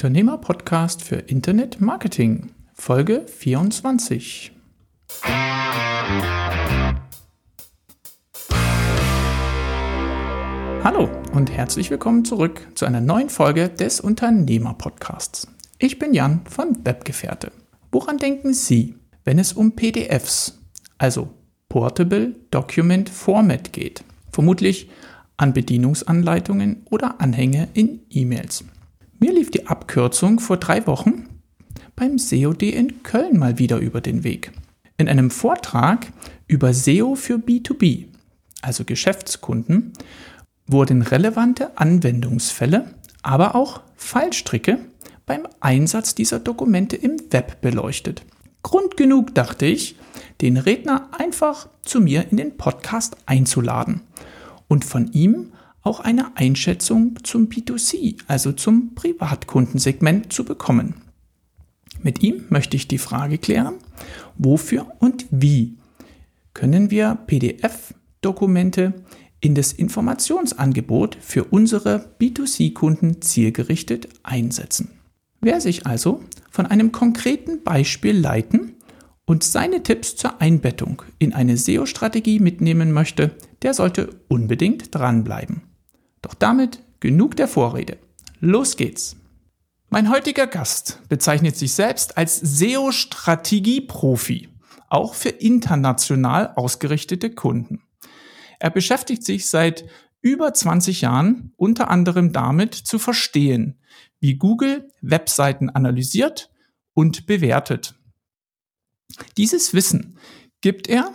Unternehmer-Podcast für Internet Marketing, Folge 24. Hallo und herzlich willkommen zurück zu einer neuen Folge des Unternehmer-Podcasts. Ich bin Jan von Webgefährte. Woran denken Sie, wenn es um PDFs, also Portable Document Format geht? Vermutlich an Bedienungsanleitungen oder Anhänge in E-Mails. Mir lief die Abkürzung vor drei Wochen beim SEOD in Köln mal wieder über den Weg. In einem Vortrag über SEO für B2B, also Geschäftskunden, wurden relevante Anwendungsfälle, aber auch Fallstricke beim Einsatz dieser Dokumente im Web beleuchtet. Grund genug, dachte ich, den Redner einfach zu mir in den Podcast einzuladen und von ihm auch eine Einschätzung zum B2C, also zum Privatkundensegment zu bekommen. Mit ihm möchte ich die Frage klären, wofür und wie können wir PDF-Dokumente in das Informationsangebot für unsere B2C-Kunden zielgerichtet einsetzen. Wer sich also von einem konkreten Beispiel leiten und seine Tipps zur Einbettung in eine SEO-Strategie mitnehmen möchte, der sollte unbedingt dranbleiben. Doch damit genug der Vorrede. Los geht's! Mein heutiger Gast bezeichnet sich selbst als SEO-Strategie-Profi, auch für international ausgerichtete Kunden. Er beschäftigt sich seit über 20 Jahren unter anderem damit zu verstehen, wie Google Webseiten analysiert und bewertet. Dieses Wissen gibt er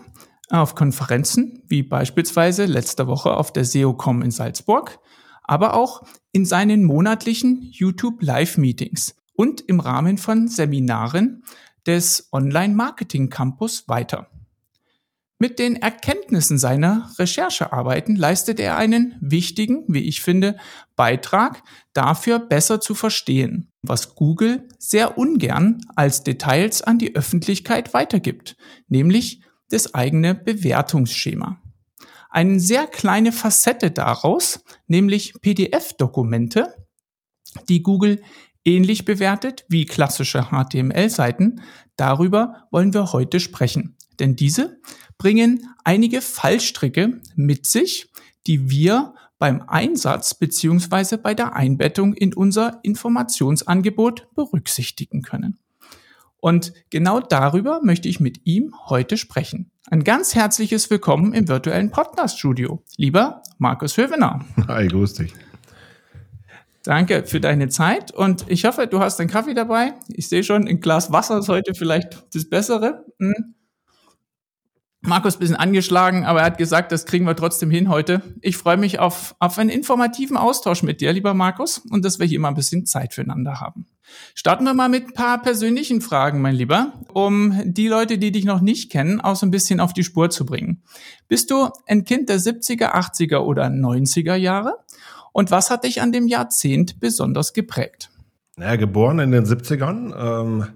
auf Konferenzen, wie beispielsweise letzte Woche auf der SEOCom in Salzburg, aber auch in seinen monatlichen YouTube Live-Meetings und im Rahmen von Seminaren des Online-Marketing Campus weiter. Mit den Erkenntnissen seiner Recherchearbeiten leistet er einen wichtigen, wie ich finde, Beitrag dafür besser zu verstehen, was Google sehr ungern als Details an die Öffentlichkeit weitergibt, nämlich das eigene Bewertungsschema. Eine sehr kleine Facette daraus, nämlich PDF-Dokumente, die Google ähnlich bewertet wie klassische HTML-Seiten, darüber wollen wir heute sprechen. Denn diese bringen einige Fallstricke mit sich, die wir beim Einsatz beziehungsweise bei der Einbettung in unser Informationsangebot berücksichtigen können. Und genau darüber möchte ich mit ihm heute sprechen. Ein ganz herzliches Willkommen im virtuellen Podcast-Studio. Lieber Markus Hövener. Hi, grüß dich. Danke für deine Zeit und ich hoffe, du hast einen Kaffee dabei. Ich sehe schon, ein Glas Wasser ist heute vielleicht das Bessere. Hm. Markus bisschen angeschlagen, aber er hat gesagt, das kriegen wir trotzdem hin heute. Ich freue mich auf, auf einen informativen Austausch mit dir, lieber Markus, und dass wir hier mal ein bisschen Zeit füreinander haben. Starten wir mal mit ein paar persönlichen Fragen, mein Lieber, um die Leute, die dich noch nicht kennen, auch so ein bisschen auf die Spur zu bringen. Bist du ein Kind der 70er, 80er oder 90er Jahre? Und was hat dich an dem Jahrzehnt besonders geprägt? Naja, geboren in den 70ern. Ähm,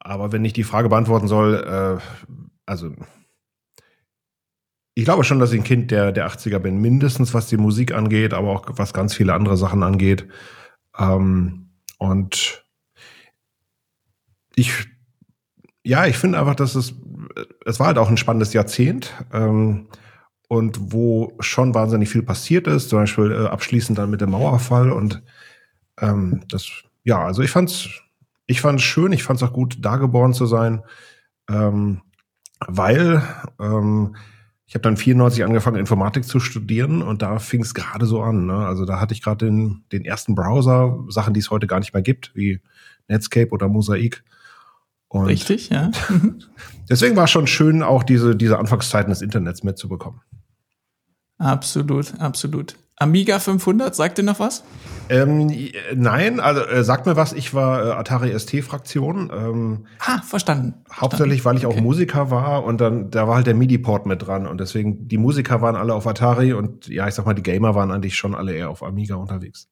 aber wenn ich die Frage beantworten soll, äh, also ich glaube schon, dass ich ein Kind der, der 80er bin, mindestens was die Musik angeht, aber auch was ganz viele andere Sachen angeht. Ähm, und ich, ja, ich finde einfach, dass es, es war halt auch ein spannendes Jahrzehnt. Ähm, und wo schon wahnsinnig viel passiert ist, zum Beispiel äh, abschließend dann mit dem Mauerfall und ähm, das, ja, also ich fand's, ich fand's schön, ich fand's auch gut, da geboren zu sein, ähm, weil ähm, ich habe dann 94 angefangen, Informatik zu studieren und da fing es gerade so an. Ne? Also da hatte ich gerade den, den ersten Browser, Sachen, die es heute gar nicht mehr gibt, wie Netscape oder Mosaic. Und Richtig, ja. deswegen war es schon schön, auch diese, diese Anfangszeiten des Internets mitzubekommen. Absolut, absolut. Amiga 500, sagt dir noch was? Ähm, nein, also äh, sagt mir was, ich war äh, Atari ST-Fraktion. Ähm, ah, verstanden. Hauptsächlich, weil ich okay. auch Musiker war und dann, da war halt der MIDI-Port mit dran und deswegen, die Musiker waren alle auf Atari und ja, ich sag mal, die Gamer waren eigentlich schon alle eher auf Amiga unterwegs.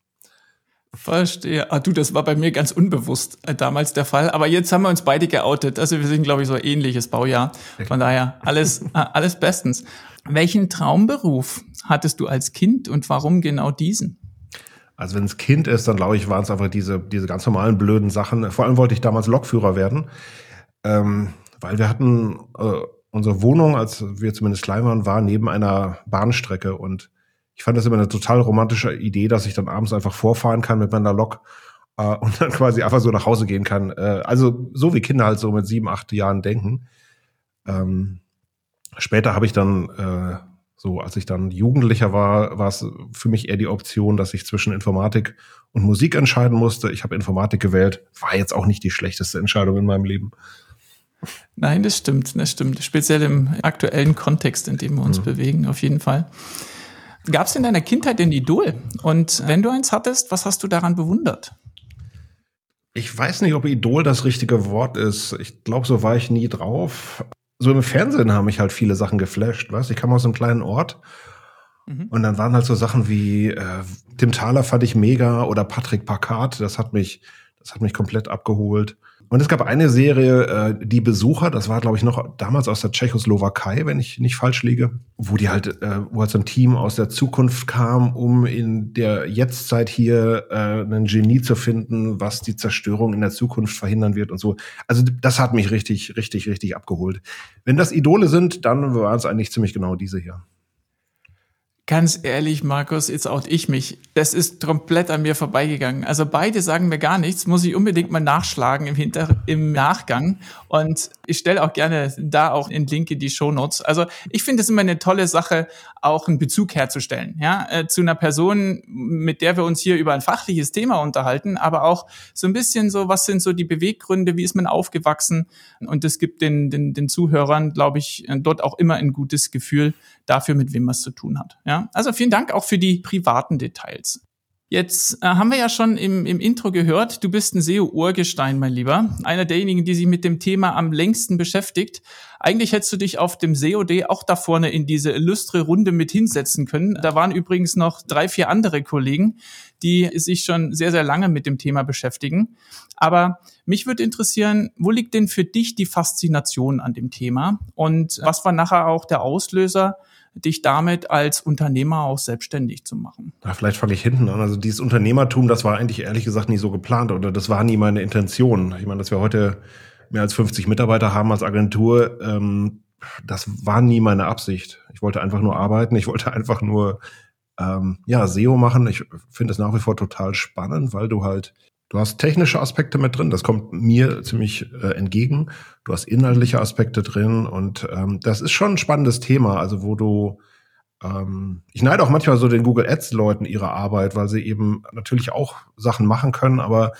Verstehe. Ah, du, das war bei mir ganz unbewusst äh, damals der Fall. Aber jetzt haben wir uns beide geoutet. Also wir sind, glaube ich, so ähnliches Baujahr. Von daher alles, äh, alles bestens. Welchen Traumberuf hattest du als Kind und warum genau diesen? Also wenn es Kind ist, dann glaube ich, waren es einfach diese, diese ganz normalen blöden Sachen. Vor allem wollte ich damals Lokführer werden, ähm, weil wir hatten äh, unsere Wohnung, als wir zumindest klein waren, war neben einer Bahnstrecke und ich fand das immer eine total romantische Idee, dass ich dann abends einfach vorfahren kann mit meiner Lok äh, und dann quasi einfach so nach Hause gehen kann. Äh, also so wie Kinder halt so mit sieben, acht Jahren denken. Ähm, später habe ich dann äh, so, als ich dann Jugendlicher war, war es für mich eher die Option, dass ich zwischen Informatik und Musik entscheiden musste. Ich habe Informatik gewählt, war jetzt auch nicht die schlechteste Entscheidung in meinem Leben. Nein, das stimmt, das stimmt. Speziell im aktuellen Kontext, in dem wir uns mhm. bewegen, auf jeden Fall. Gab es in deiner Kindheit ein Idol? Und wenn du eins hattest, was hast du daran bewundert? Ich weiß nicht, ob Idol das richtige Wort ist. Ich glaube, so war ich nie drauf. So im Fernsehen haben mich halt viele Sachen geflasht. Weißt? Ich kam aus einem kleinen Ort mhm. und dann waren halt so Sachen wie äh, Tim Thaler fand ich mega oder Patrick Packard. Das hat mich, das hat mich komplett abgeholt. Und es gab eine Serie, äh, Die Besucher, das war, glaube ich, noch damals aus der Tschechoslowakei, wenn ich nicht falsch liege, wo die halt, äh, wo halt so ein Team aus der Zukunft kam, um in der Jetztzeit hier äh, einen Genie zu finden, was die Zerstörung in der Zukunft verhindern wird und so. Also das hat mich richtig, richtig, richtig abgeholt. Wenn das Idole sind, dann waren es eigentlich ziemlich genau diese hier. Ganz ehrlich, Markus, jetzt auch ich mich. Das ist komplett an mir vorbeigegangen. Also beide sagen mir gar nichts, muss ich unbedingt mal nachschlagen im, Hinter im Nachgang. Und ich stelle auch gerne da auch einen Link in die Show Notes. Also ich finde es immer eine tolle Sache, auch einen Bezug herzustellen, ja, äh, zu einer Person, mit der wir uns hier über ein fachliches Thema unterhalten, aber auch so ein bisschen so, was sind so die Beweggründe, wie ist man aufgewachsen? Und das gibt den, den, den Zuhörern, glaube ich, dort auch immer ein gutes Gefühl dafür, mit wem man es zu tun hat. Ja, also vielen Dank auch für die privaten Details. Jetzt äh, haben wir ja schon im, im Intro gehört, du bist ein SEO-Urgestein, mein Lieber. Einer derjenigen, die sich mit dem Thema am längsten beschäftigt. Eigentlich hättest du dich auf dem SEOD auch da vorne in diese illustre Runde mit hinsetzen können. Da waren übrigens noch drei, vier andere Kollegen, die sich schon sehr, sehr lange mit dem Thema beschäftigen. Aber mich würde interessieren, wo liegt denn für dich die Faszination an dem Thema? Und was war nachher auch der Auslöser, dich damit als Unternehmer auch selbstständig zu machen. Ja, vielleicht fange ich hinten an. Also dieses Unternehmertum, das war eigentlich ehrlich gesagt nie so geplant oder das war nie meine Intention. Ich meine, dass wir heute mehr als 50 Mitarbeiter haben als Agentur, ähm, das war nie meine Absicht. Ich wollte einfach nur arbeiten, ich wollte einfach nur ähm, ja SEO machen. Ich finde es nach wie vor total spannend, weil du halt Du hast technische Aspekte mit drin, das kommt mir ziemlich äh, entgegen. Du hast inhaltliche Aspekte drin und ähm, das ist schon ein spannendes Thema, also wo du ähm, ich neide auch manchmal so den Google Ads Leuten ihre Arbeit, weil sie eben natürlich auch Sachen machen können, aber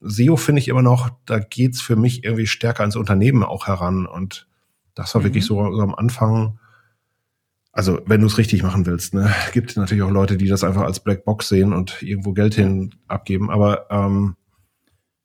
SEO finde ich immer noch, da geht's für mich irgendwie stärker ans Unternehmen auch heran und das war mhm. wirklich so, so am Anfang also wenn du es richtig machen willst, ne, gibt natürlich auch Leute, die das einfach als Blackbox sehen und irgendwo Geld hin abgeben. Aber ähm,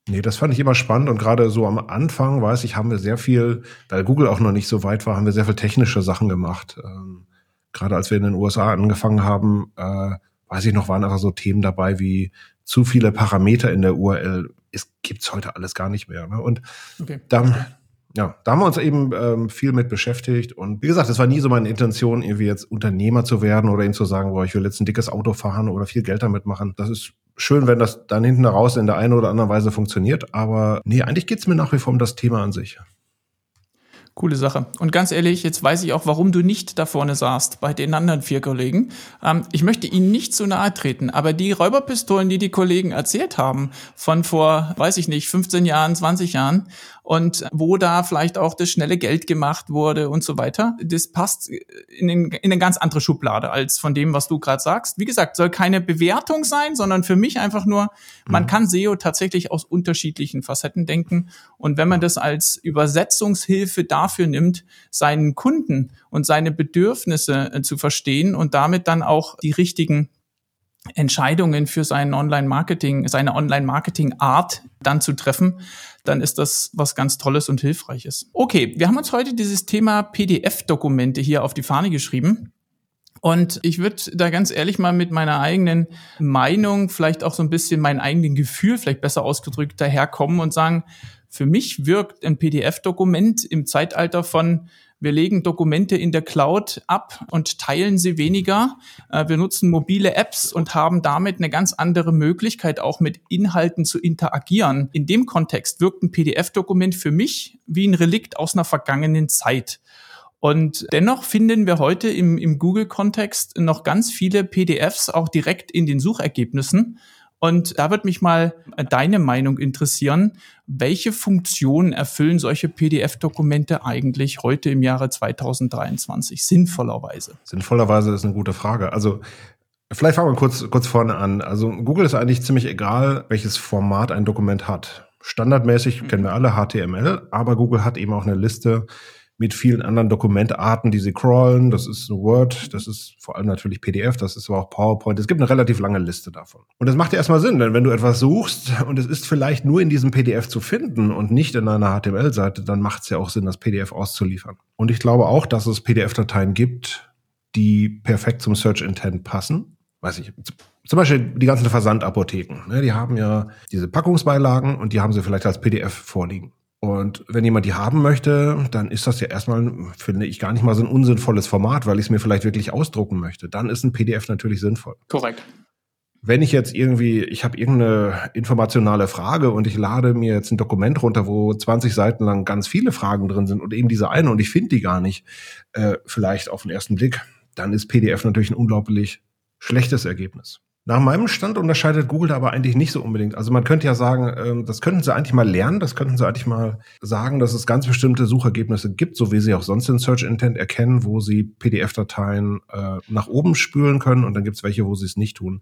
nee, das fand ich immer spannend und gerade so am Anfang, weiß ich, haben wir sehr viel, weil Google auch noch nicht so weit war, haben wir sehr viel technische Sachen gemacht. Ähm, gerade als wir in den USA angefangen haben, äh, weiß ich noch, waren einfach so Themen dabei wie zu viele Parameter in der URL. Es gibt's heute alles gar nicht mehr. Ne? Und okay. dann ja, da haben wir uns eben ähm, viel mit beschäftigt. Und wie gesagt, es war nie so meine Intention, irgendwie jetzt Unternehmer zu werden oder ihnen zu sagen, boah, ich will jetzt ein dickes Auto fahren oder viel Geld damit machen. Das ist schön, wenn das dann hinten raus in der einen oder anderen Weise funktioniert. Aber nee, eigentlich geht's mir nach wie vor um das Thema an sich. Coole Sache. Und ganz ehrlich, jetzt weiß ich auch, warum du nicht da vorne saßt bei den anderen vier Kollegen. Ähm, ich möchte Ihnen nicht zu nahe treten, aber die Räuberpistolen, die die Kollegen erzählt haben, von vor, weiß ich nicht, 15 Jahren, 20 Jahren, und wo da vielleicht auch das schnelle Geld gemacht wurde und so weiter. Das passt in, den, in eine ganz andere Schublade als von dem, was du gerade sagst. Wie gesagt, soll keine Bewertung sein, sondern für mich einfach nur, man mhm. kann SEO tatsächlich aus unterschiedlichen Facetten denken. Und wenn man das als Übersetzungshilfe dafür nimmt, seinen Kunden und seine Bedürfnisse äh, zu verstehen und damit dann auch die richtigen Entscheidungen für seinen Online-Marketing, seine Online-Marketing-Art dann zu treffen, dann ist das was ganz Tolles und Hilfreiches. Okay, wir haben uns heute dieses Thema PDF-Dokumente hier auf die Fahne geschrieben. Und ich würde da ganz ehrlich mal mit meiner eigenen Meinung, vielleicht auch so ein bisschen mein eigenen Gefühl, vielleicht besser ausgedrückt, daherkommen und sagen, für mich wirkt ein PDF-Dokument im Zeitalter von Wir legen Dokumente in der Cloud ab und teilen sie weniger. Äh, wir nutzen mobile Apps und haben damit eine ganz andere Möglichkeit, auch mit Inhalten zu interagieren. In dem Kontext wirkt ein PDF-Dokument für mich wie ein Relikt aus einer vergangenen Zeit. Und dennoch finden wir heute im, im Google-Kontext noch ganz viele PDFs auch direkt in den Suchergebnissen. Und da wird mich mal deine Meinung interessieren. Welche Funktionen erfüllen solche PDF-Dokumente eigentlich heute im Jahre 2023 sinnvollerweise? Sinnvollerweise ist eine gute Frage. Also vielleicht fangen wir kurz, kurz vorne an. Also Google ist eigentlich ziemlich egal, welches Format ein Dokument hat. Standardmäßig kennen wir alle HTML, aber Google hat eben auch eine Liste mit vielen anderen Dokumentarten, die sie crawlen. Das ist Word, das ist vor allem natürlich PDF, das ist aber auch PowerPoint. Es gibt eine relativ lange Liste davon. Und das macht ja erstmal Sinn, denn wenn du etwas suchst und es ist vielleicht nur in diesem PDF zu finden und nicht in einer HTML-Seite, dann macht es ja auch Sinn, das PDF auszuliefern. Und ich glaube auch, dass es PDF-Dateien gibt, die perfekt zum Search Intent passen. Weiß ich, zum Beispiel die ganzen Versandapotheken. Ne, die haben ja diese Packungsbeilagen und die haben sie vielleicht als PDF vorliegen. Und wenn jemand die haben möchte, dann ist das ja erstmal, finde ich, gar nicht mal so ein unsinnvolles Format, weil ich es mir vielleicht wirklich ausdrucken möchte. Dann ist ein PDF natürlich sinnvoll. Korrekt. Wenn ich jetzt irgendwie, ich habe irgendeine informationale Frage und ich lade mir jetzt ein Dokument runter, wo 20 Seiten lang ganz viele Fragen drin sind und eben diese eine und ich finde die gar nicht, äh, vielleicht auf den ersten Blick, dann ist PDF natürlich ein unglaublich schlechtes Ergebnis. Nach meinem Stand unterscheidet Google da aber eigentlich nicht so unbedingt. Also man könnte ja sagen, ähm, das könnten sie eigentlich mal lernen, das könnten sie eigentlich mal sagen, dass es ganz bestimmte Suchergebnisse gibt, so wie sie auch sonst den Search Intent erkennen, wo sie PDF-Dateien äh, nach oben spülen können und dann gibt es welche, wo sie es nicht tun.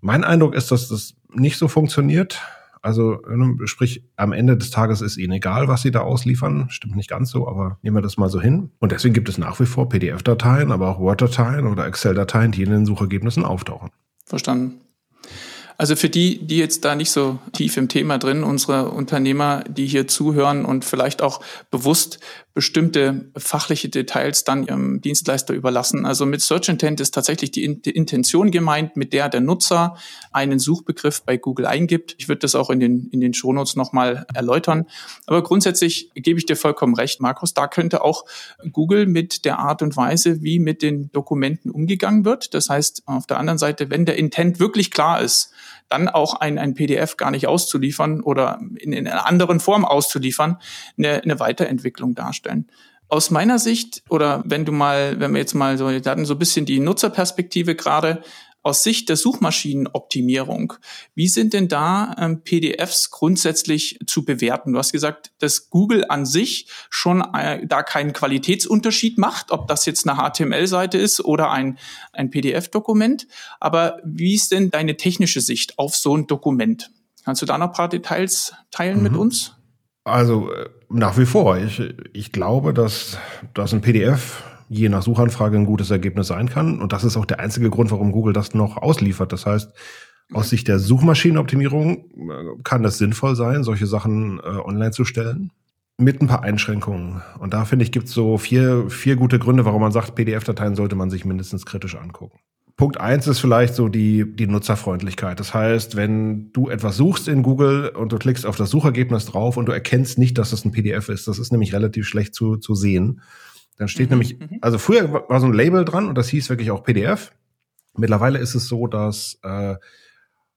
Mein Eindruck ist, dass das nicht so funktioniert. Also ne, sprich, am Ende des Tages ist ihnen egal, was sie da ausliefern. Stimmt nicht ganz so, aber nehmen wir das mal so hin. Und deswegen gibt es nach wie vor PDF-Dateien, aber auch Word-Dateien oder Excel-Dateien, die in den Suchergebnissen auftauchen. Verstanden. Also für die, die jetzt da nicht so tief im Thema drin, unsere Unternehmer, die hier zuhören und vielleicht auch bewusst bestimmte fachliche Details dann ihrem Dienstleister überlassen. Also mit Search Intent ist tatsächlich die, Intention gemeint, mit der der Nutzer einen Suchbegriff bei Google eingibt. Ich würde das auch in den, in den Shownotes nochmal erläutern. Aber grundsätzlich gebe ich dir vollkommen recht, Markus. Da könnte auch Google mit der Art und Weise, wie mit den Dokumenten umgegangen wird. Das heißt, auf der anderen Seite, wenn der Intent wirklich klar ist, dann auch ein, ein PDF gar nicht auszuliefern oder in, in einer anderen Form auszuliefern, eine, eine Weiterentwicklung darstellen. Aus meiner Sicht, oder wenn du mal, wenn wir jetzt mal so, wir hatten so ein bisschen die Nutzerperspektive gerade, aus Sicht der Suchmaschinenoptimierung, wie sind denn da ähm, PDFs grundsätzlich zu bewerten? Du hast gesagt, dass Google an sich schon äh, da keinen Qualitätsunterschied macht, ob das jetzt eine HTML-Seite ist oder ein, ein PDF-Dokument. Aber wie ist denn deine technische Sicht auf so ein Dokument? Kannst du da noch ein paar Details teilen mhm. mit uns? Also äh, nach wie vor. Ich, ich glaube, dass, dass ein PDF je nach Suchanfrage ein gutes Ergebnis sein kann. Und das ist auch der einzige Grund, warum Google das noch ausliefert. Das heißt, aus Sicht der Suchmaschinenoptimierung äh, kann es sinnvoll sein, solche Sachen äh, online zu stellen. Mit ein paar Einschränkungen. Und da finde ich, gibt es so vier, vier gute Gründe, warum man sagt, PDF-Dateien sollte man sich mindestens kritisch angucken. Punkt eins ist vielleicht so die, die Nutzerfreundlichkeit. Das heißt, wenn du etwas suchst in Google und du klickst auf das Suchergebnis drauf und du erkennst nicht, dass es ein PDF ist, das ist nämlich relativ schlecht zu, zu sehen. Dann steht mhm. nämlich, mhm. also früher war so ein Label dran und das hieß wirklich auch PDF. Mittlerweile ist es so, dass äh,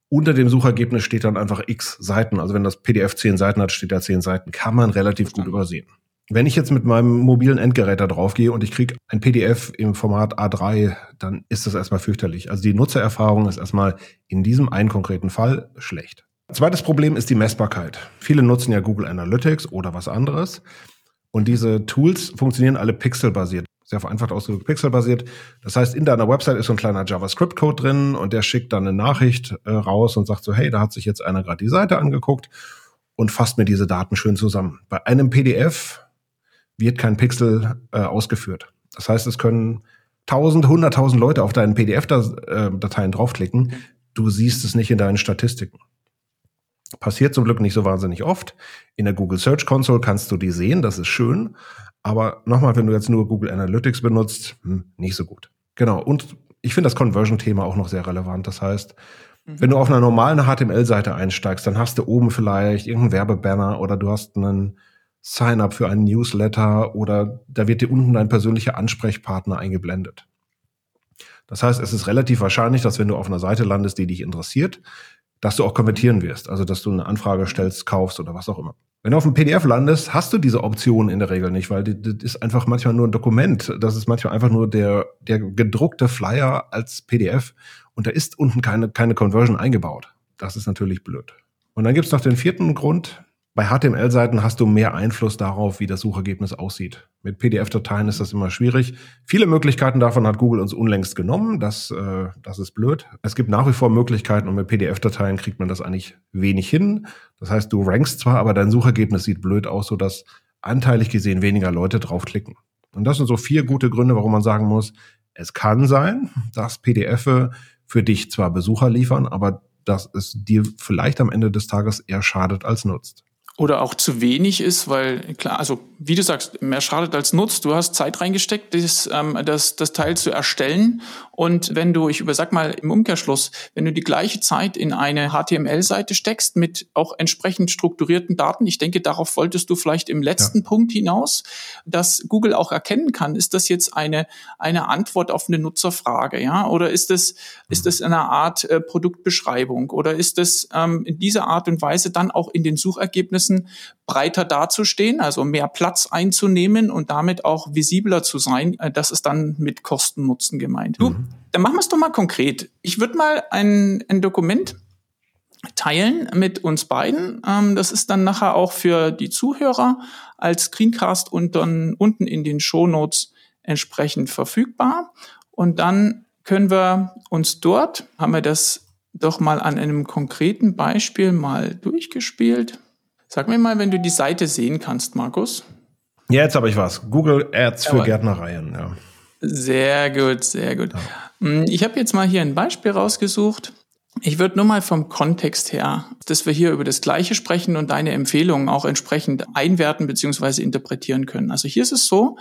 unter dem Suchergebnis steht dann einfach x Seiten. Also wenn das PDF zehn Seiten hat, steht da zehn Seiten. Kann man relativ gut übersehen. Wenn ich jetzt mit meinem mobilen Endgerät da drauf gehe und ich kriege ein PDF im Format A3, dann ist das erstmal fürchterlich. Also die Nutzererfahrung ist erstmal in diesem einen konkreten Fall schlecht. Zweites Problem ist die Messbarkeit. Viele nutzen ja Google Analytics oder was anderes. Und diese Tools funktionieren alle pixelbasiert. Sehr vereinfacht ausgedrückt pixelbasiert. Das heißt, in deiner Website ist so ein kleiner JavaScript-Code drin und der schickt dann eine Nachricht äh, raus und sagt so, hey, da hat sich jetzt einer gerade die Seite angeguckt und fasst mir diese Daten schön zusammen. Bei einem PDF wird kein Pixel äh, ausgeführt. Das heißt, es können tausend, hunderttausend Leute auf deinen PDF-Dateien draufklicken. Du siehst es nicht in deinen Statistiken. Passiert zum Glück nicht so wahnsinnig oft. In der Google Search Console kannst du die sehen, das ist schön. Aber nochmal, wenn du jetzt nur Google Analytics benutzt, hm, nicht so gut. Genau. Und ich finde das Conversion-Thema auch noch sehr relevant. Das heißt, mhm. wenn du auf einer normalen HTML-Seite einsteigst, dann hast du oben vielleicht irgendeinen Werbebanner oder du hast einen, Sign-up für einen Newsletter oder da wird dir unten dein persönlicher Ansprechpartner eingeblendet. Das heißt, es ist relativ wahrscheinlich, dass wenn du auf einer Seite landest, die dich interessiert, dass du auch konvertieren wirst. Also, dass du eine Anfrage stellst, kaufst oder was auch immer. Wenn du auf dem PDF landest, hast du diese Option in der Regel nicht, weil das ist einfach manchmal nur ein Dokument. Das ist manchmal einfach nur der, der gedruckte Flyer als PDF und da ist unten keine, keine Conversion eingebaut. Das ist natürlich blöd. Und dann gibt's noch den vierten Grund, bei HTML-Seiten hast du mehr Einfluss darauf, wie das Suchergebnis aussieht. Mit PDF-Dateien ist das immer schwierig. Viele Möglichkeiten davon hat Google uns unlängst genommen. Das, äh, das ist blöd. Es gibt nach wie vor Möglichkeiten und mit PDF-Dateien kriegt man das eigentlich wenig hin. Das heißt, du rankst zwar, aber dein Suchergebnis sieht blöd aus, sodass anteilig gesehen weniger Leute draufklicken. Und das sind so vier gute Gründe, warum man sagen muss, es kann sein, dass PDF für dich zwar Besucher liefern, aber dass es dir vielleicht am Ende des Tages eher schadet als nutzt oder auch zu wenig ist, weil klar, also wie du sagst, mehr schadet als nutzt. Du hast Zeit reingesteckt, das, ähm, das, das Teil zu erstellen. Und wenn du, ich übersag mal im Umkehrschluss, wenn du die gleiche Zeit in eine HTML-Seite steckst mit auch entsprechend strukturierten Daten, ich denke, darauf wolltest du vielleicht im letzten ja. Punkt hinaus, dass Google auch erkennen kann, ist das jetzt eine, eine Antwort auf eine Nutzerfrage, ja? Oder ist das, ist das eine Art äh, Produktbeschreibung? Oder ist das ähm, in dieser Art und Weise dann auch in den Suchergebnissen breiter dazustehen, also mehr Platz einzunehmen und damit auch visibler zu sein. Äh, das ist dann mit Kosten-Nutzen gemeint. Du, mhm. Dann machen wir es doch mal konkret. Ich würde mal ein, ein Dokument teilen mit uns beiden. Ähm, das ist dann nachher auch für die Zuhörer als Screencast und dann unten in den Show Notes entsprechend verfügbar. Und dann können wir uns dort, haben wir das doch mal an einem konkreten Beispiel mal durchgespielt. Sag mir mal, wenn du die Seite sehen kannst, Markus. Ja, jetzt habe ich was. Google Ads für Gärtnereien, ja. Sehr gut, sehr gut. Ja. Mm, ich habe jetzt mal hier ein Beispiel rausgesucht. Ich würde nur mal vom Kontext her, dass wir hier über das Gleiche sprechen und deine Empfehlungen auch entsprechend einwerten bzw. interpretieren können. Also hier ist es so,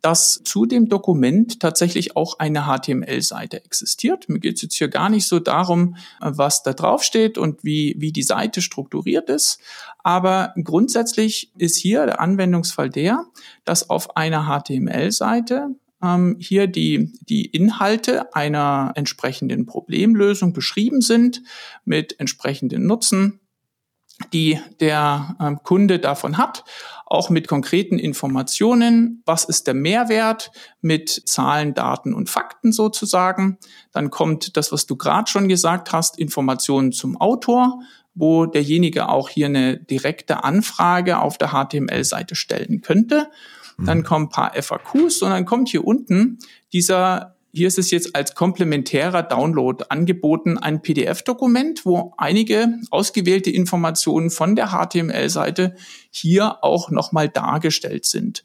dass zu dem Dokument tatsächlich auch eine HTML-Seite existiert. Mir geht es jetzt hier gar nicht so darum, was da drauf steht und wie, wie die Seite strukturiert ist. Aber grundsätzlich ist hier der Anwendungsfall der, dass auf einer HTML-Seite ähm, hier die, die Inhalte einer entsprechenden Problemlösung beschrieben sind mit entsprechenden Nutzen die der ähm, Kunde davon hat, auch mit konkreten Informationen, was ist der Mehrwert mit Zahlen, Daten und Fakten sozusagen. Dann kommt das, was du gerade schon gesagt hast, Informationen zum Autor, wo derjenige auch hier eine direkte Anfrage auf der HTML-Seite stellen könnte. Dann mhm. kommen ein paar FAQs und dann kommt hier unten dieser hier ist es jetzt als komplementärer Download angeboten, ein PDF-Dokument, wo einige ausgewählte Informationen von der HTML-Seite hier auch nochmal dargestellt sind.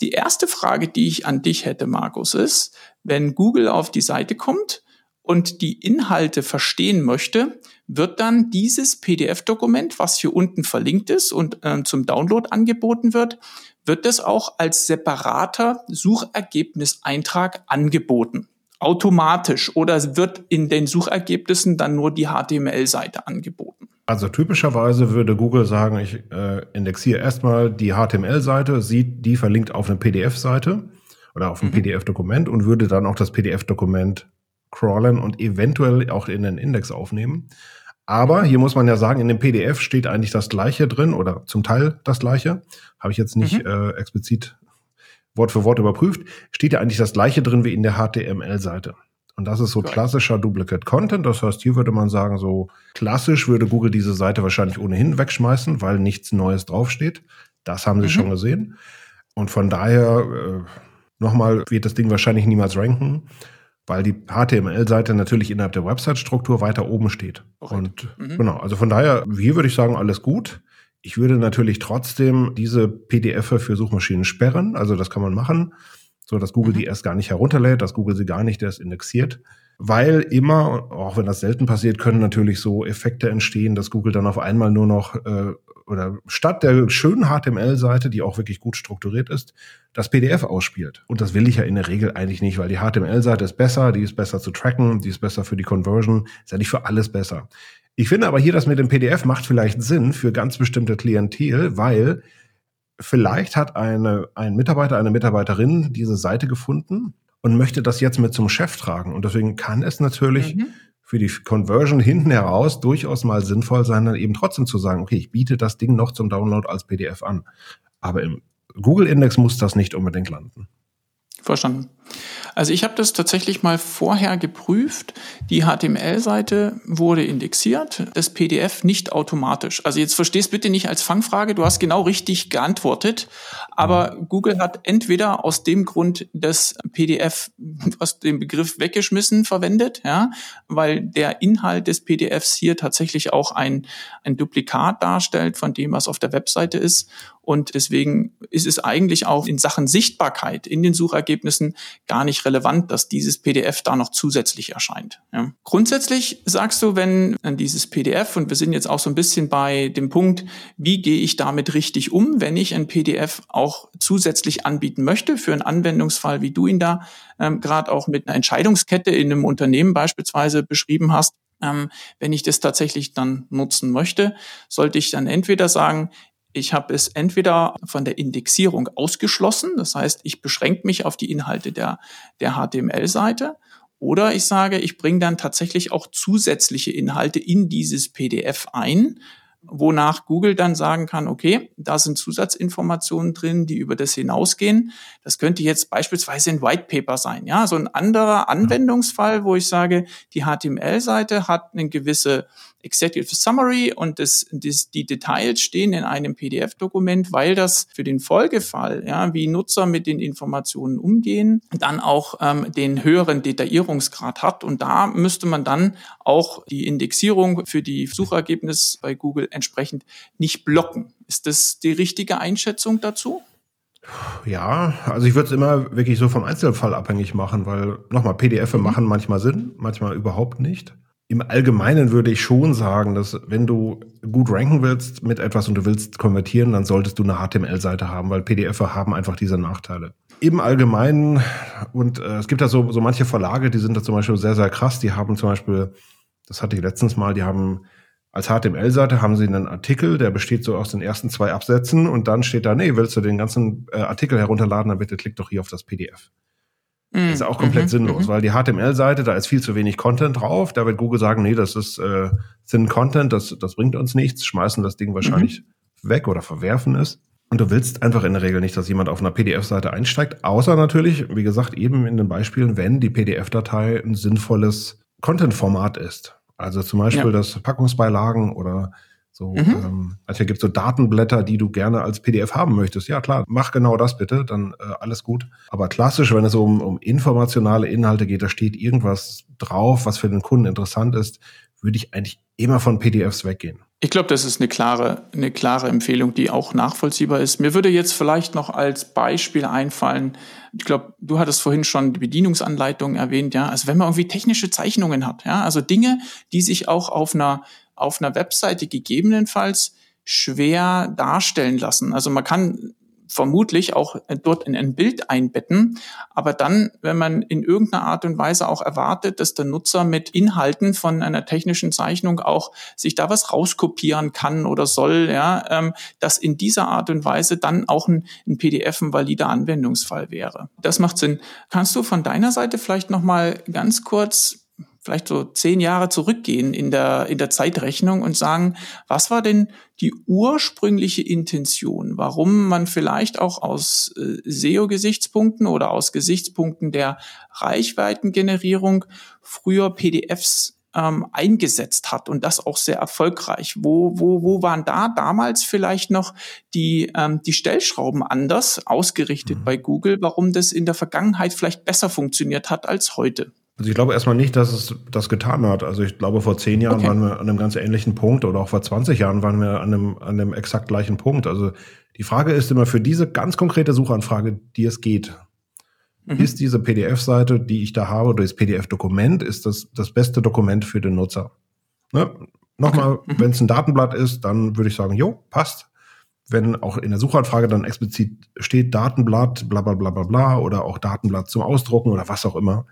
Die erste Frage, die ich an dich hätte, Markus, ist, wenn Google auf die Seite kommt und die Inhalte verstehen möchte, wird dann dieses PDF-Dokument, was hier unten verlinkt ist und äh, zum Download angeboten wird, wird das auch als separater Suchergebniseintrag angeboten. Automatisch oder wird in den Suchergebnissen dann nur die HTML-Seite angeboten? Also typischerweise würde Google sagen, ich äh, indexiere erstmal die HTML-Seite, sieht die verlinkt auf eine PDF-Seite oder auf ein mhm. PDF-Dokument und würde dann auch das PDF-Dokument crawlen und eventuell auch in den Index aufnehmen. Aber hier muss man ja sagen, in dem PDF steht eigentlich das Gleiche drin oder zum Teil das Gleiche. Habe ich jetzt nicht mhm. äh, explizit Wort für Wort überprüft. Steht ja eigentlich das Gleiche drin wie in der HTML-Seite. Und das ist so klassischer Duplicate Content. Das heißt, hier würde man sagen, so klassisch würde Google diese Seite wahrscheinlich ohnehin wegschmeißen, weil nichts Neues draufsteht. Das haben sie mhm. schon gesehen. Und von daher, äh, nochmal, wird das Ding wahrscheinlich niemals ranken weil die HTML-Seite natürlich innerhalb der Website-Struktur weiter oben steht. Korrekt. Und mhm. genau, also von daher, hier würde ich sagen, alles gut. Ich würde natürlich trotzdem diese PDF für Suchmaschinen sperren. Also das kann man machen, so dass Google mhm. die erst gar nicht herunterlädt, dass Google sie gar nicht erst indexiert. Weil immer, auch wenn das selten passiert, können natürlich so Effekte entstehen, dass Google dann auf einmal nur noch äh, oder statt der schönen HTML-Seite, die auch wirklich gut strukturiert ist, das PDF ausspielt. Und das will ich ja in der Regel eigentlich nicht, weil die HTML-Seite ist besser, die ist besser zu tracken, die ist besser für die Conversion, ist nicht für alles besser. Ich finde aber hier, das mit dem PDF macht vielleicht Sinn für ganz bestimmte Klientel, weil vielleicht hat eine, ein Mitarbeiter, eine Mitarbeiterin diese Seite gefunden und möchte das jetzt mit zum Chef tragen. Und deswegen kann es natürlich mhm. Für die Conversion hinten heraus durchaus mal sinnvoll sein, dann eben trotzdem zu sagen, okay, ich biete das Ding noch zum Download als PDF an. Aber im Google-Index muss das nicht unbedingt landen. Verstanden. Also ich habe das tatsächlich mal vorher geprüft. Die HTML-Seite wurde indexiert, das PDF nicht automatisch. Also jetzt verstehst bitte nicht als Fangfrage, du hast genau richtig geantwortet, aber. Google hat entweder aus dem Grund das PDF, was den Begriff weggeschmissen verwendet, ja, weil der Inhalt des PDFs hier tatsächlich auch ein, ein Duplikat darstellt von dem, was auf der Webseite ist. Und deswegen ist es eigentlich auch in Sachen Sichtbarkeit in den Suchergebnissen gar nicht relevant, dass dieses PDF da noch zusätzlich erscheint. Ja. Grundsätzlich sagst du, wenn dieses PDF, und wir sind jetzt auch so ein bisschen bei dem Punkt, wie gehe ich damit richtig um, wenn ich ein PDF auch zusätzlich anbieten möchte für einen Anwendungsfall, wie du ihn da ähm, gerade auch mit einer Entscheidungskette in einem Unternehmen beispielsweise beschrieben hast, ähm, wenn ich das tatsächlich dann nutzen möchte, sollte ich dann entweder sagen, ich habe es entweder von der Indexierung ausgeschlossen, das heißt, ich beschränke mich auf die Inhalte der, der HTML-Seite, oder ich sage, ich bringe dann tatsächlich auch zusätzliche Inhalte in dieses PDF ein, wonach Google dann sagen kann, okay, da sind Zusatzinformationen drin, die über das hinausgehen. Das könnte jetzt beispielsweise ein White Paper sein, ja, so ein anderer Anwendungsfall, wo ich sage, die HTML-Seite hat eine gewisse Executive Summary und das, das, die Details stehen in einem PDF-Dokument, weil das für den Folgefall, ja, wie Nutzer mit den Informationen umgehen, dann auch ähm, den höheren Detaillierungsgrad hat. Und da müsste man dann auch die Indexierung für die Suchergebnisse bei Google entsprechend nicht blocken. Ist das die richtige Einschätzung dazu? Ja, also ich würde es immer wirklich so vom Einzelfall abhängig machen, weil nochmal, PDF mhm. machen manchmal Sinn, manchmal überhaupt nicht im Allgemeinen würde ich schon sagen, dass wenn du gut ranken willst mit etwas und du willst konvertieren, dann solltest du eine HTML-Seite haben, weil PDF haben einfach diese Nachteile. Im Allgemeinen, und äh, es gibt da so, so manche Verlage, die sind da zum Beispiel sehr, sehr krass, die haben zum Beispiel, das hatte ich letztens mal, die haben als HTML-Seite haben sie einen Artikel, der besteht so aus den ersten zwei Absätzen und dann steht da, nee, willst du den ganzen äh, Artikel herunterladen, dann bitte klick doch hier auf das PDF. Mhm. Das ist auch komplett mhm. sinnlos, mhm. weil die HTML-Seite, da ist viel zu wenig Content drauf. Da wird Google sagen, nee, das ist äh, Thin Content, das, das bringt uns nichts, schmeißen das Ding wahrscheinlich mhm. weg oder verwerfen es. Und du willst einfach in der Regel nicht, dass jemand auf einer PDF-Seite einsteigt, außer natürlich, wie gesagt, eben in den Beispielen, wenn die PDF-Datei ein sinnvolles Content-Format ist. Also zum Beispiel ja. das Packungsbeilagen oder so, mhm. ähm, also gibt so Datenblätter, die du gerne als PDF haben möchtest. Ja klar, mach genau das bitte, dann äh, alles gut. Aber klassisch, wenn es um, um informationale Inhalte geht, da steht irgendwas drauf, was für den Kunden interessant ist, würde ich eigentlich immer von PDFs weggehen. Ich glaube, das ist eine klare, eine klare Empfehlung, die auch nachvollziehbar ist. Mir würde jetzt vielleicht noch als Beispiel einfallen, ich glaube, du hattest vorhin schon die Bedienungsanleitung erwähnt, ja. Also wenn man irgendwie technische Zeichnungen hat, ja, also Dinge, die sich auch auf einer auf einer Webseite gegebenenfalls schwer darstellen lassen. Also man kann vermutlich auch dort in ein Bild einbetten. Aber dann, wenn man in irgendeiner Art und Weise auch erwartet, dass der Nutzer mit Inhalten von einer technischen Zeichnung auch sich da was rauskopieren kann oder soll, ja, ähm, dass in dieser Art und Weise dann auch ein, ein PDF ein valider Anwendungsfall wäre. Das macht Sinn. Kannst du von deiner Seite vielleicht noch mal ganz kurz vielleicht so zehn Jahre zurückgehen in der, in der Zeitrechnung und sagen, was war denn die ursprüngliche Intention, warum man vielleicht auch aus äh, SEO-Gesichtspunkten oder aus Gesichtspunkten der Reichweitengenerierung früher PDFs ähm, eingesetzt hat und das auch sehr erfolgreich. Wo, wo, wo waren da damals vielleicht noch die, ähm, die Stellschrauben anders ausgerichtet mhm. bei Google, warum das in der Vergangenheit vielleicht besser funktioniert hat als heute? Also ich glaube erstmal nicht, dass es das getan hat. Also ich glaube, vor zehn Jahren okay. waren wir an einem ganz ähnlichen Punkt oder auch vor 20 Jahren waren wir an einem, an einem exakt gleichen Punkt. Also die Frage ist immer für diese ganz konkrete Suchanfrage, die es geht. Mhm. Ist diese PDF-Seite, die ich da habe, oder das PDF-Dokument, ist das das beste Dokument für den Nutzer? Ne? Nochmal, okay. mhm. wenn es ein Datenblatt ist, dann würde ich sagen, jo, passt. Wenn auch in der Suchanfrage dann explizit steht Datenblatt, bla bla bla bla bla, oder auch Datenblatt zum Ausdrucken oder was auch immer,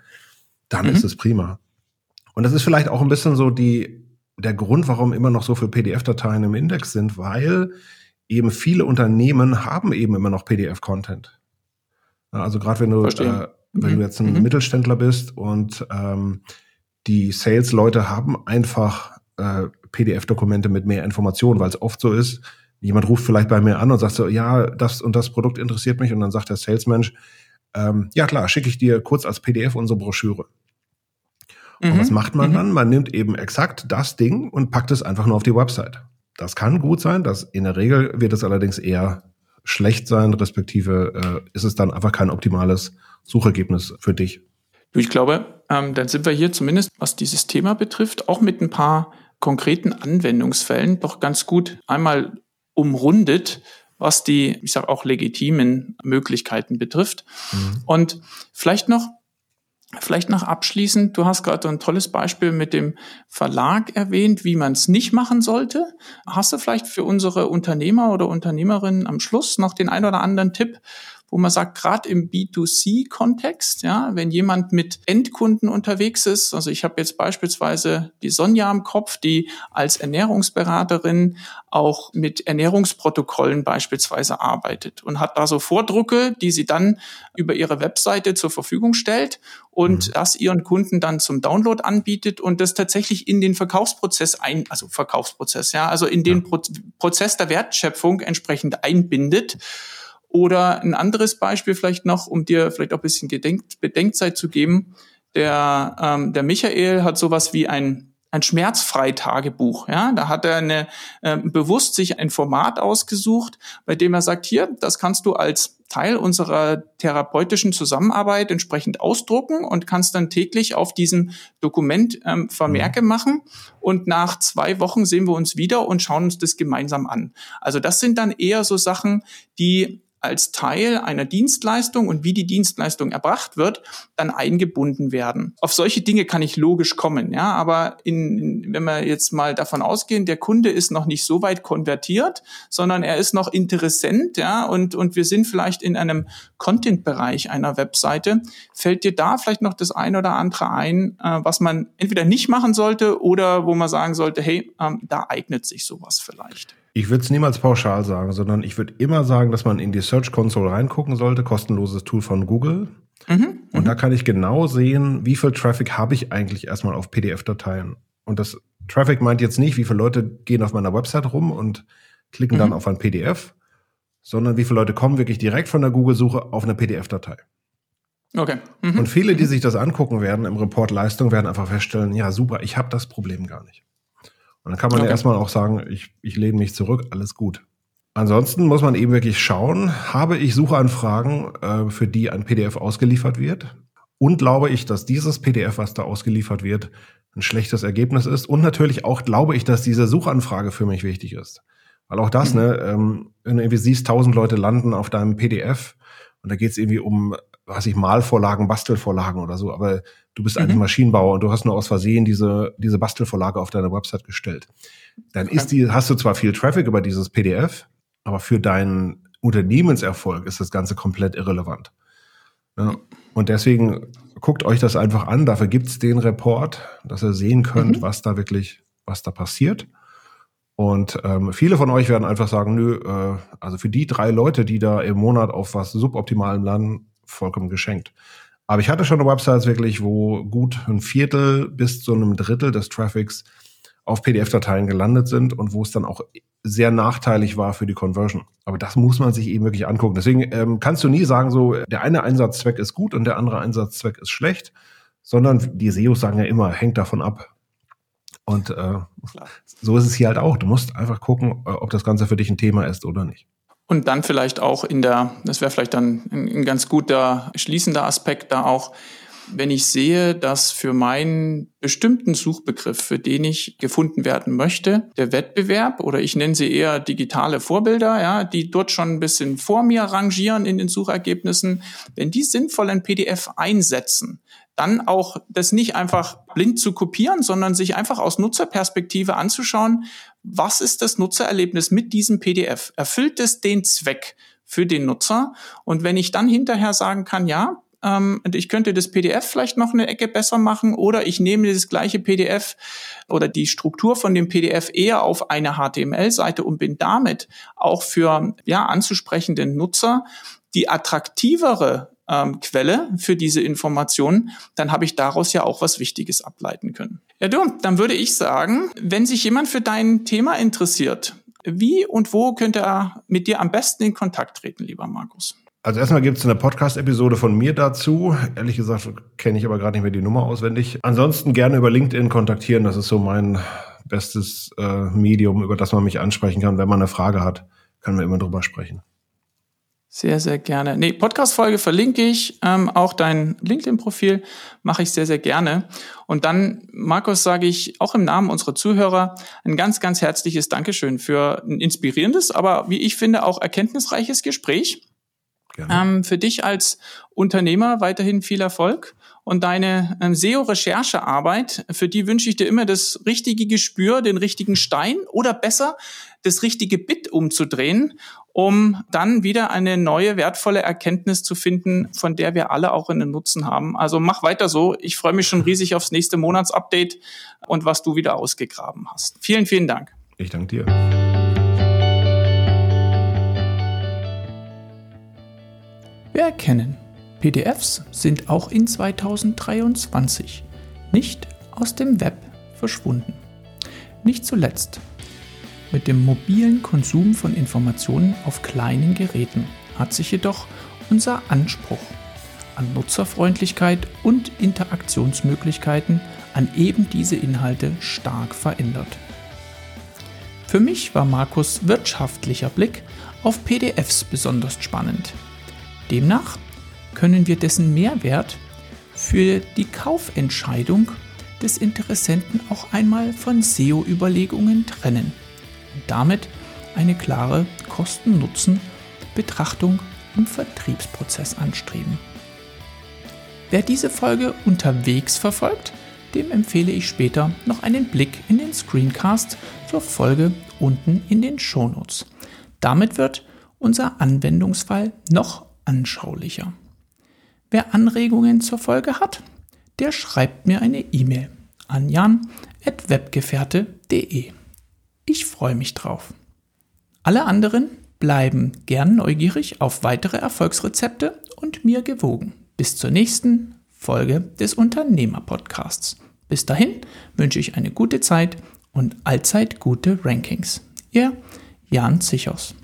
dann mhm. ist es prima. Und das ist vielleicht auch ein bisschen so die, der Grund, warum immer noch so viele PDF-Dateien im Index sind, weil eben viele Unternehmen haben eben immer noch PDF-Content. Also gerade wenn du, äh, wenn mhm. du jetzt ein mhm. Mittelständler bist und ähm, die Sales-Leute haben einfach äh, PDF-Dokumente mit mehr Informationen, weil es oft so ist, jemand ruft vielleicht bei mir an und sagt so, ja, das und das Produkt interessiert mich und dann sagt der Salesmensch, ähm, ja klar, schicke ich dir kurz als PDF unsere Broschüre. Mhm. Und was macht man mhm. dann? Man nimmt eben exakt das Ding und packt es einfach nur auf die Website. Das kann gut sein, das in der Regel wird es allerdings eher schlecht sein, respektive äh, ist es dann einfach kein optimales Suchergebnis für dich. Ich glaube, ähm, dann sind wir hier zumindest, was dieses Thema betrifft, auch mit ein paar konkreten Anwendungsfällen doch ganz gut einmal umrundet, was die, ich sage auch legitimen Möglichkeiten betrifft. Mhm. Und vielleicht noch Vielleicht noch abschließend, du hast gerade ein tolles Beispiel mit dem Verlag erwähnt, wie man es nicht machen sollte. Hast du vielleicht für unsere Unternehmer oder Unternehmerinnen am Schluss noch den ein oder anderen Tipp, wo man sagt, gerade im B2C-Kontext, ja, wenn jemand mit Endkunden unterwegs ist, also ich habe jetzt beispielsweise die Sonja am Kopf, die als Ernährungsberaterin auch mit Ernährungsprotokollen beispielsweise arbeitet und hat da so Vordrucke, die sie dann über ihre Webseite zur Verfügung stellt und mhm. das ihren Kunden dann zum Download anbietet und das tatsächlich in den Verkaufsprozess ein, also Verkaufsprozess, ja, also in den ja. Pro Prozess der Wertschöpfung entsprechend einbindet. Oder ein anderes Beispiel vielleicht noch, um dir vielleicht auch ein bisschen Gedenk Bedenkzeit zu geben. Der, ähm, der Michael hat sowas wie ein ein Schmerzfrei-Tagebuch. Ja, da hat er eine, äh, bewusst sich ein Format ausgesucht, bei dem er sagt, hier, das kannst du als Teil unserer therapeutischen Zusammenarbeit entsprechend ausdrucken und kannst dann täglich auf diesem Dokument ähm, Vermerke mhm. machen. Und nach zwei Wochen sehen wir uns wieder und schauen uns das gemeinsam an. Also das sind dann eher so Sachen, die als Teil einer Dienstleistung und wie die Dienstleistung erbracht wird, dann eingebunden werden. Auf solche Dinge kann ich logisch kommen, ja, aber in, wenn wir jetzt mal davon ausgehen, der Kunde ist noch nicht so weit konvertiert, sondern er ist noch Interessent, ja, und, und wir sind vielleicht in einem Content-Bereich einer Webseite, fällt dir da vielleicht noch das ein oder andere ein, äh, was man entweder nicht machen sollte oder wo man sagen sollte, hey, ähm, da eignet sich sowas vielleicht. Ich würde es niemals pauschal sagen, sondern ich würde immer sagen, dass man in die Search Console reingucken sollte, kostenloses Tool von Google. Mhm, und da mhm. kann ich genau sehen, wie viel Traffic habe ich eigentlich erstmal auf PDF-Dateien. Und das Traffic meint jetzt nicht, wie viele Leute gehen auf meiner Website rum und klicken mhm. dann auf ein PDF, sondern wie viele Leute kommen wirklich direkt von der Google-Suche auf eine PDF-Datei. Okay. Mhm. Und viele, die sich das angucken werden im Report Leistung, werden einfach feststellen, ja super, ich habe das Problem gar nicht. Und dann kann man okay. ja erstmal auch sagen, ich, ich lehne mich zurück, alles gut. Ansonsten muss man eben wirklich schauen, habe ich Suchanfragen, äh, für die ein PDF ausgeliefert wird? Und glaube ich, dass dieses PDF, was da ausgeliefert wird, ein schlechtes Ergebnis ist? Und natürlich auch glaube ich, dass diese Suchanfrage für mich wichtig ist. Weil auch das, mhm. ne, ähm, wenn du irgendwie siehst, tausend Leute landen auf deinem PDF und da geht es irgendwie um was ich Malvorlagen, Bastelvorlagen oder so, aber du bist mhm. eigentlich Maschinenbauer und du hast nur aus Versehen diese, diese Bastelvorlage auf deine Website gestellt. Dann okay. ist die, hast du zwar viel Traffic über dieses PDF, aber für deinen Unternehmenserfolg ist das Ganze komplett irrelevant. Ja, und deswegen guckt euch das einfach an. Dafür gibt's den Report, dass ihr sehen könnt, mhm. was da wirklich, was da passiert. Und ähm, viele von euch werden einfach sagen, nö, äh, also für die drei Leute, die da im Monat auf was suboptimalem landen, vollkommen geschenkt. Aber ich hatte schon Websites wirklich, wo gut ein Viertel bis zu einem Drittel des Traffics auf PDF-Dateien gelandet sind und wo es dann auch sehr nachteilig war für die Conversion. Aber das muss man sich eben wirklich angucken. Deswegen ähm, kannst du nie sagen, so der eine Einsatzzweck ist gut und der andere Einsatzzweck ist schlecht, sondern die SEOs sagen ja immer, hängt davon ab. Und äh, so ist es hier halt auch. Du musst einfach gucken, äh, ob das Ganze für dich ein Thema ist oder nicht. Und dann vielleicht auch in der, das wäre vielleicht dann ein, ein ganz guter schließender Aspekt da auch, wenn ich sehe, dass für meinen bestimmten Suchbegriff, für den ich gefunden werden möchte, der Wettbewerb oder ich nenne sie eher digitale Vorbilder, ja, die dort schon ein bisschen vor mir rangieren in den Suchergebnissen, wenn die sinnvoll ein PDF einsetzen, dann auch das nicht einfach blind zu kopieren, sondern sich einfach aus Nutzerperspektive anzuschauen, was ist das Nutzererlebnis mit diesem PDF? Erfüllt es den Zweck für den Nutzer? Und wenn ich dann hinterher sagen kann, ja, ähm, ich könnte das PDF vielleicht noch eine Ecke besser machen oder ich nehme das gleiche PDF oder die Struktur von dem PDF eher auf eine HTML-Seite und bin damit auch für ja anzusprechende Nutzer die attraktivere ähm, Quelle für diese Informationen, dann habe ich daraus ja auch was Wichtiges ableiten können. Ja, du, dann würde ich sagen, wenn sich jemand für dein Thema interessiert, wie und wo könnte er mit dir am besten in Kontakt treten, lieber Markus? Also erstmal gibt es eine Podcast-Episode von mir dazu. Ehrlich gesagt kenne ich aber gerade nicht mehr die Nummer auswendig. Ansonsten gerne über LinkedIn kontaktieren. Das ist so mein bestes äh, Medium, über das man mich ansprechen kann. Wenn man eine Frage hat, kann man immer drüber sprechen. Sehr, sehr gerne. Nee, Podcast-Folge verlinke ich. Ähm, auch dein LinkedIn-Profil mache ich sehr, sehr gerne. Und dann, Markus, sage ich auch im Namen unserer Zuhörer ein ganz, ganz herzliches Dankeschön für ein inspirierendes, aber wie ich finde, auch erkenntnisreiches Gespräch. Ähm, für dich als Unternehmer weiterhin viel Erfolg und deine ähm, SEO-Recherchearbeit, für die wünsche ich dir immer das richtige Gespür, den richtigen Stein oder besser das richtige Bit umzudrehen, um dann wieder eine neue wertvolle Erkenntnis zu finden, von der wir alle auch einen Nutzen haben. Also mach weiter so. Ich freue mich schon riesig aufs nächste Monatsupdate und was du wieder ausgegraben hast. Vielen, vielen Dank. Ich danke dir. Wir erkennen, PDFs sind auch in 2023 nicht aus dem Web verschwunden. Nicht zuletzt mit dem mobilen Konsum von Informationen auf kleinen Geräten hat sich jedoch unser Anspruch an Nutzerfreundlichkeit und Interaktionsmöglichkeiten an eben diese Inhalte stark verändert. Für mich war Markus wirtschaftlicher Blick auf PDFs besonders spannend. Demnach können wir dessen Mehrwert für die Kaufentscheidung des Interessenten auch einmal von SEO-Überlegungen trennen damit eine klare Kosten-Nutzen-Betrachtung im Vertriebsprozess anstreben. Wer diese Folge unterwegs verfolgt, dem empfehle ich später noch einen Blick in den Screencast zur Folge unten in den Shownotes. Damit wird unser Anwendungsfall noch anschaulicher. Wer Anregungen zur Folge hat, der schreibt mir eine E-Mail an jan.webgefährte.de. Ich freue mich drauf. Alle anderen bleiben gern neugierig auf weitere Erfolgsrezepte und mir gewogen. Bis zur nächsten Folge des Unternehmer-Podcasts. Bis dahin wünsche ich eine gute Zeit und allzeit gute Rankings. Ihr Jan Zichos.